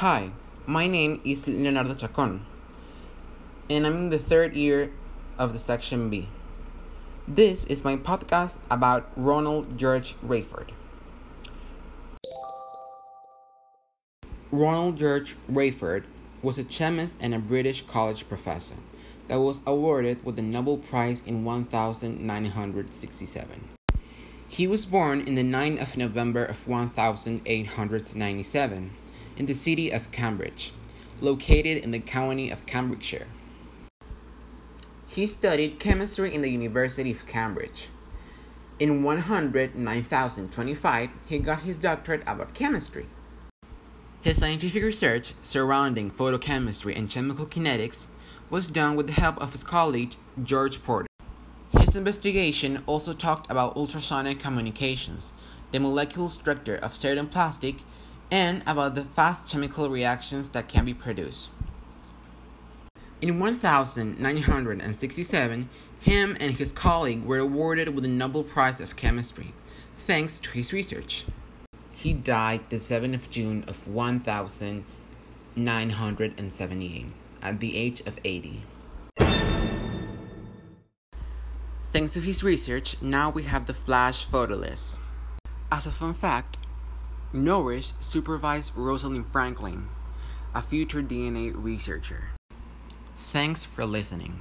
Hi, my name is Leonardo Chacon, and I'm in the third year of the Section B. This is my podcast about Ronald George Wreyford. Ronald George Wreyford was a chemist and a British college professor that was awarded with the Nobel Prize in 1967. He was born in the 9th of November of 1897 in the city of Cambridge, located in the county of Cambridgeshire. He studied chemistry in the University of Cambridge. In 109,025, he got his doctorate about chemistry. His scientific research surrounding photochemistry and chemical kinetics was done with the help of his colleague George Porter. His investigation also talked about ultrasonic communications, the molecular structure of certain plastic, and about the fast chemical reactions that can be produced. In 1967, him and his colleague were awarded with the Nobel Prize of Chemistry, thanks to his research. He died the 7th of June of 1978 at the age of 80. Thanks to his research, now we have the flash photolysis. As a fun fact, Norrish supervised Rosalind Franklin, a future DNA researcher. Thanks for listening.